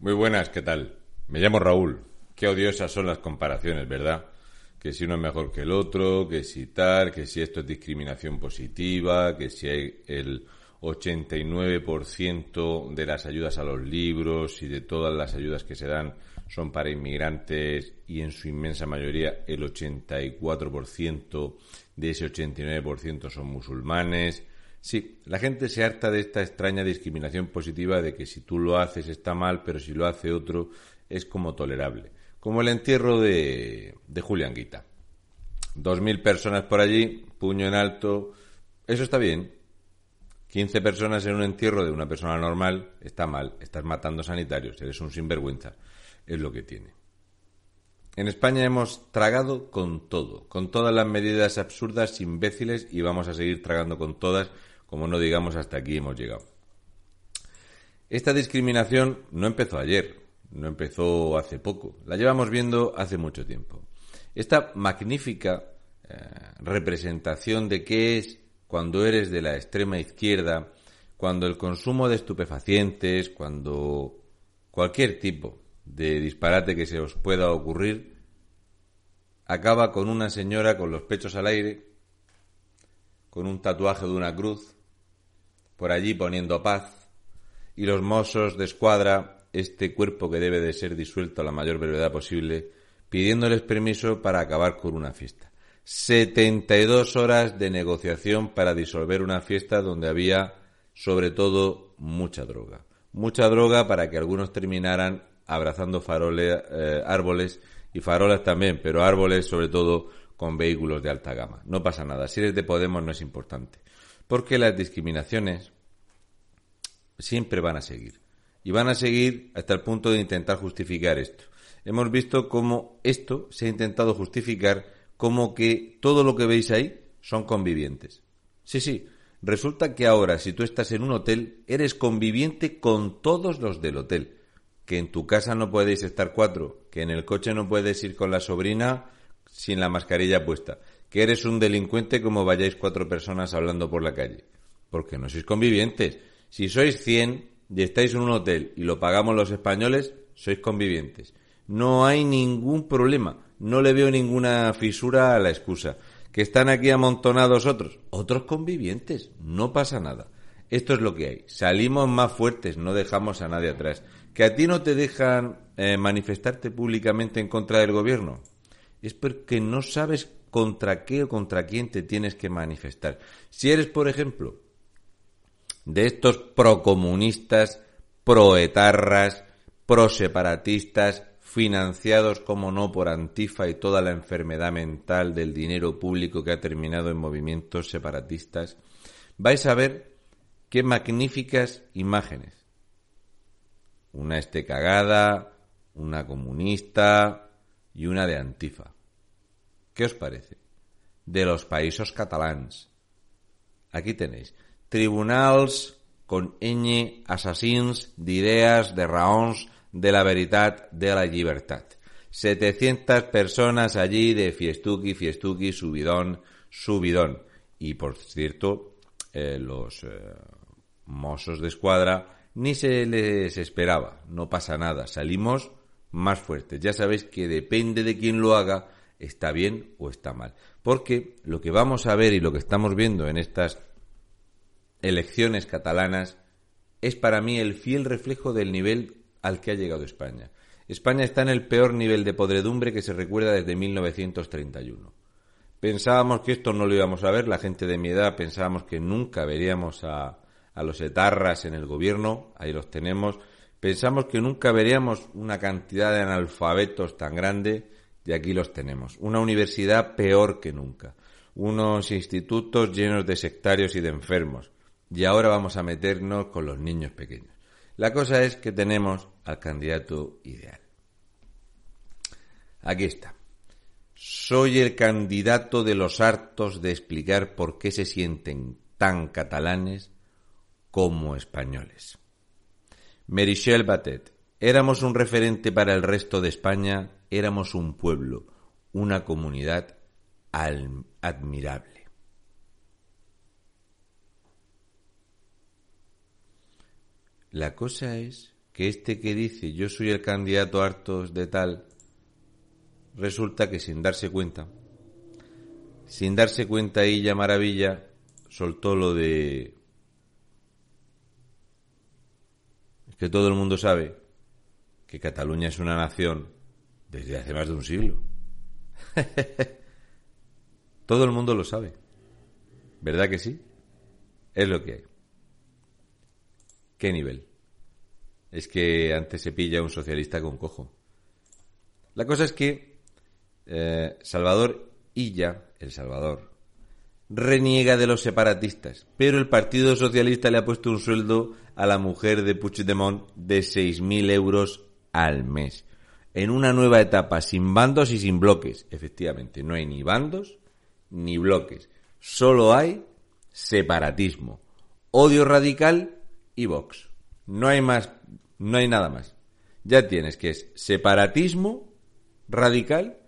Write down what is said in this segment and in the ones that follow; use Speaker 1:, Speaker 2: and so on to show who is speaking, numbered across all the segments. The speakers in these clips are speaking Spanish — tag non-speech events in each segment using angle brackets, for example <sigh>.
Speaker 1: Muy buenas, ¿qué tal? Me llamo Raúl. Qué odiosas son las comparaciones, ¿verdad? Que si uno es mejor que el otro, que si tal, que si esto es discriminación positiva, que si hay el 89% de las ayudas a los libros y de todas las ayudas que se dan son para inmigrantes y en su inmensa mayoría el 84% de ese 89% son musulmanes. Sí, la gente se harta de esta extraña discriminación positiva de que si tú lo haces está mal, pero si lo hace otro es como tolerable. Como el entierro de, de Julián Guita. Dos mil personas por allí, puño en alto. Eso está bien. Quince personas en un entierro de una persona normal está mal. Estás matando sanitarios. Eres un sinvergüenza. Es lo que tiene. En España hemos tragado con todo, con todas las medidas absurdas, imbéciles, y vamos a seguir tragando con todas como no digamos hasta aquí hemos llegado. Esta discriminación no empezó ayer, no empezó hace poco, la llevamos viendo hace mucho tiempo. Esta magnífica eh, representación de qué es cuando eres de la extrema izquierda, cuando el consumo de estupefacientes, cuando cualquier tipo de disparate que se os pueda ocurrir, acaba con una señora con los pechos al aire, con un tatuaje de una cruz, por allí poniendo paz, y los mozos de escuadra, este cuerpo que debe de ser disuelto a la mayor brevedad posible, pidiéndoles permiso para acabar con una fiesta. 72 horas de negociación para disolver una fiesta donde había, sobre todo, mucha droga. Mucha droga para que algunos terminaran abrazando eh, árboles y farolas también, pero árboles sobre todo con vehículos de alta gama. No pasa nada. Si eres de Podemos no es importante porque las discriminaciones siempre van a seguir. Y van a seguir hasta el punto de intentar justificar esto. Hemos visto cómo esto se ha intentado justificar como que todo lo que veis ahí son convivientes. Sí, sí, resulta que ahora si tú estás en un hotel, eres conviviente con todos los del hotel. Que en tu casa no podéis estar cuatro, que en el coche no puedes ir con la sobrina sin la mascarilla puesta, que eres un delincuente como vayáis cuatro personas hablando por la calle. Porque no sois convivientes. Si sois cien y estáis en un hotel y lo pagamos los españoles, sois convivientes. No hay ningún problema. No le veo ninguna fisura a la excusa. Que están aquí amontonados otros. Otros convivientes. No pasa nada. Esto es lo que hay. Salimos más fuertes, no dejamos a nadie atrás. Que a ti no te dejan eh, manifestarte públicamente en contra del gobierno. Es porque no sabes contra qué o contra quién te tienes que manifestar. Si eres, por ejemplo, de estos procomunistas, proetarras, proseparatistas, financiados, como no, por Antifa y toda la enfermedad mental del dinero público que ha terminado en movimientos separatistas, vais a ver qué magníficas imágenes. Una este cagada, una comunista y una de Antifa. ¿Qué os parece? De los países catalans. Aquí tenéis. Tribunals con ñ assassins d'idees, de raons, de la veritat, de la llibertat. 700 personas allí de fiestuki, fiestuki, subidón, subidón. Y por cierto, eh, los eh, mozos de escuadra ni se les esperaba, no pasa nada, salimos más fuertes. Ya sabéis que depende de quién lo haga, está bien o está mal. Porque lo que vamos a ver y lo que estamos viendo en estas elecciones catalanas es para mí el fiel reflejo del nivel al que ha llegado España. España está en el peor nivel de podredumbre que se recuerda desde 1931. Pensábamos que esto no lo íbamos a ver, la gente de mi edad pensábamos que nunca veríamos a, a los etarras en el gobierno, ahí los tenemos. Pensamos que nunca veríamos una cantidad de analfabetos tan grande y aquí los tenemos. Una universidad peor que nunca. Unos institutos llenos de sectarios y de enfermos. Y ahora vamos a meternos con los niños pequeños. La cosa es que tenemos al candidato ideal. Aquí está. Soy el candidato de los hartos de explicar por qué se sienten tan catalanes como españoles. Merichel Batet. Éramos un referente para el resto de España, éramos un pueblo, una comunidad admirable. La cosa es que este que dice yo soy el candidato hartos de tal, resulta que sin darse cuenta, sin darse cuenta ella maravilla, soltó lo de que todo el mundo sabe que Cataluña es una nación desde hace más de un siglo. <laughs> todo el mundo lo sabe. ¿Verdad que sí? Es lo que hay. ¿Qué nivel? Es que antes se pilla un socialista con cojo. La cosa es que eh, Salvador Illa, El Salvador, reniega de los separatistas, pero el Partido Socialista le ha puesto un sueldo a la mujer de Puigdemont de 6.000 euros al mes. En una nueva etapa, sin bandos y sin bloques. Efectivamente, no hay ni bandos ni bloques. Solo hay separatismo, odio radical y Vox. No hay más, no hay nada más. Ya tienes que es separatismo radical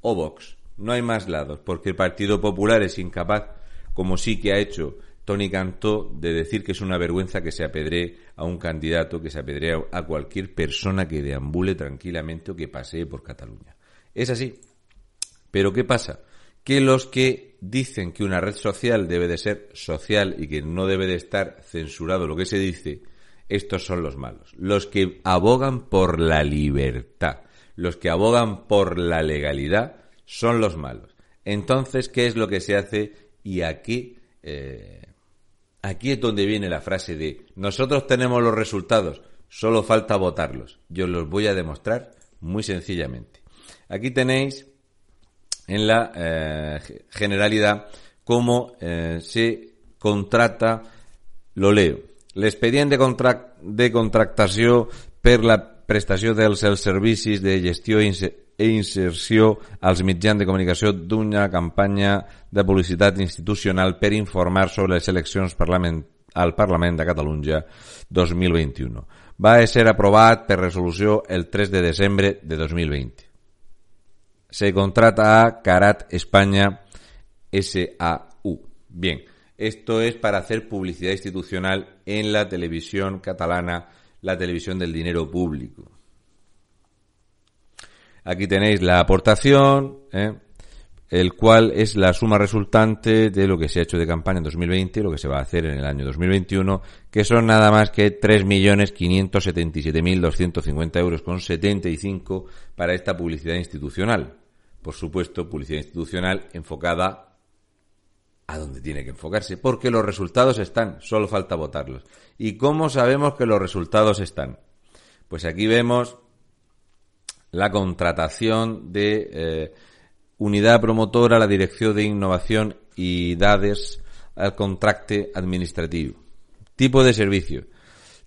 Speaker 1: o Vox. No hay más lados, porque el Partido Popular es incapaz, como sí que ha hecho Tony Cantó, de decir que es una vergüenza que se apedree a un candidato, que se apedree a cualquier persona que deambule tranquilamente o que pasee por Cataluña. Es así. Pero ¿qué pasa? Que los que dicen que una red social debe de ser social y que no debe de estar censurado lo que se dice, estos son los malos. Los que abogan por la libertad, los que abogan por la legalidad, son los malos. Entonces, ¿qué es lo que se hace y aquí, eh, aquí es donde viene la frase de nosotros tenemos los resultados, solo falta votarlos. Yo los voy a demostrar muy sencillamente. Aquí tenéis en la eh, generalidad cómo eh, se contrata, lo leo, l'expedient de, contract, de contractació per la prestació dels servicis de gestió e inserció als mitjans de comunicació d'una campanya de publicitat institucional per informar sobre les eleccions parlament, al Parlament de Catalunya 2021. Va ser aprovat per resolució el 3 de desembre de 2020. Se contrata a Carat España SAU. Bien, esto es para hacer publicidad institucional en la televisión catalana, la televisión del dinero público. Aquí tenéis la aportación, ¿eh? el cual es la suma resultante de lo que se ha hecho de campaña en 2020 y lo que se va a hacer en el año 2021, que son nada más que 3.577.250 euros con 75 para esta publicidad institucional. Por supuesto, publicidad institucional enfocada a donde tiene que enfocarse, porque los resultados están, solo falta votarlos. ¿Y cómo sabemos que los resultados están? Pues aquí vemos la contratación de eh, unidad promotora, la Dirección de Innovación y Dades al contracte administrativo. Tipo de servicio.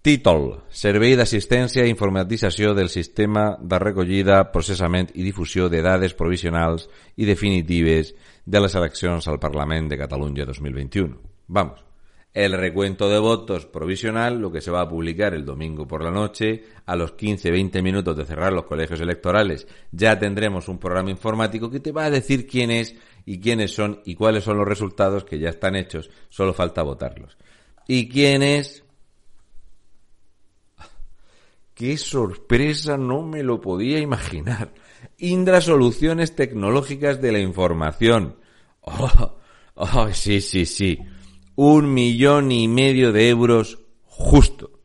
Speaker 1: Títol. Servei d'assistència i informatització del sistema de recollida, processament i difusió de dades provisionals i definitives de les eleccions al Parlament de Catalunya 2021. Vamos, el recuento de votos provisional, lo que se va a publicar el domingo por la noche, a los 15-20 minutos de cerrar los colegios electorales, ya tendremos un programa informático que te va a decir quién es y quiénes son y cuáles son los resultados que ya están hechos, solo falta votarlos. ¿Y quién es? ¡Qué sorpresa! No me lo podía imaginar. Indra Soluciones Tecnológicas de la Información. Oh, oh, sí, sí, sí un millón y medio de euros justo.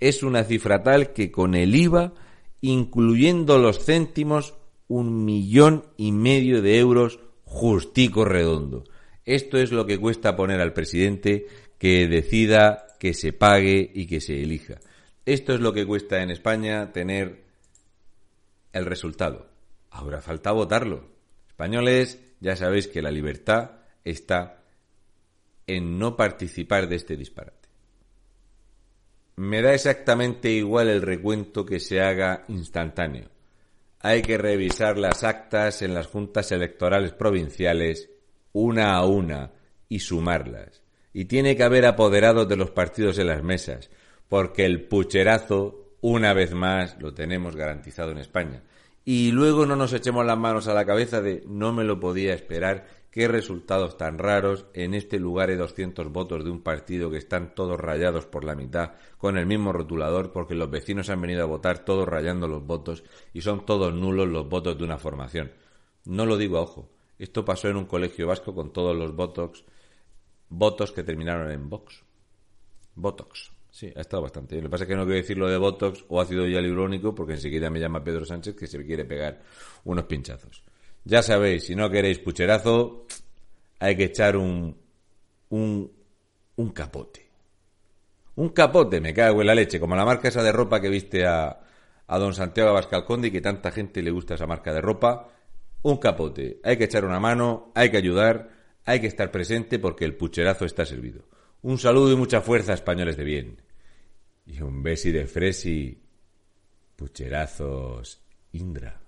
Speaker 1: Es una cifra tal que con el IVA, incluyendo los céntimos, un millón y medio de euros justico redondo. Esto es lo que cuesta poner al presidente que decida, que se pague y que se elija. Esto es lo que cuesta en España tener el resultado. Ahora falta votarlo. Españoles, ya sabéis que la libertad está en no participar de este disparate. me da exactamente igual el recuento que se haga instantáneo. Hay que revisar las actas en las juntas electorales provinciales una a una y sumarlas. Y tiene que haber apoderados de los partidos en las mesas, porque el pucherazo, una vez más, lo tenemos garantizado en España. Y luego no nos echemos las manos a la cabeza de no me lo podía esperar Qué resultados tan raros. En este lugar hay 200 votos de un partido que están todos rayados por la mitad con el mismo rotulador porque los vecinos han venido a votar todos rayando los votos y son todos nulos los votos de una formación. No lo digo a ojo. Esto pasó en un colegio vasco con todos los votos, votos que terminaron en Vox. Botox. Sí, ha estado bastante bien. Lo que pasa es que no quiero decir lo de Botox o ácido hialurónico porque enseguida me llama Pedro Sánchez que se quiere pegar unos pinchazos. Ya sabéis, si no queréis pucherazo, hay que echar un, un, un capote. Un capote, me cago en la leche, como la marca esa de ropa que viste a, a don Santiago Abascal y que tanta gente le gusta esa marca de ropa. Un capote. Hay que echar una mano, hay que ayudar, hay que estar presente porque el pucherazo está servido. Un saludo y mucha fuerza, españoles de bien. Y un besi de fresi. Pucherazos, Indra.